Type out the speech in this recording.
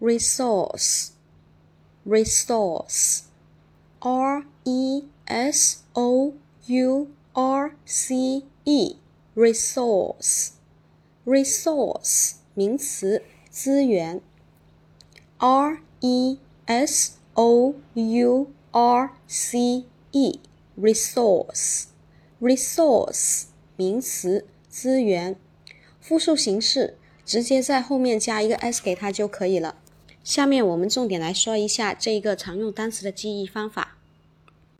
resource resource r e s o u r c e resource resource 名词资源 r e s o u r c e resource resource 名词资源复数形式。直接在后面加一个 s 给它就可以了。下面我们重点来说一下这一个常用单词的记忆方法。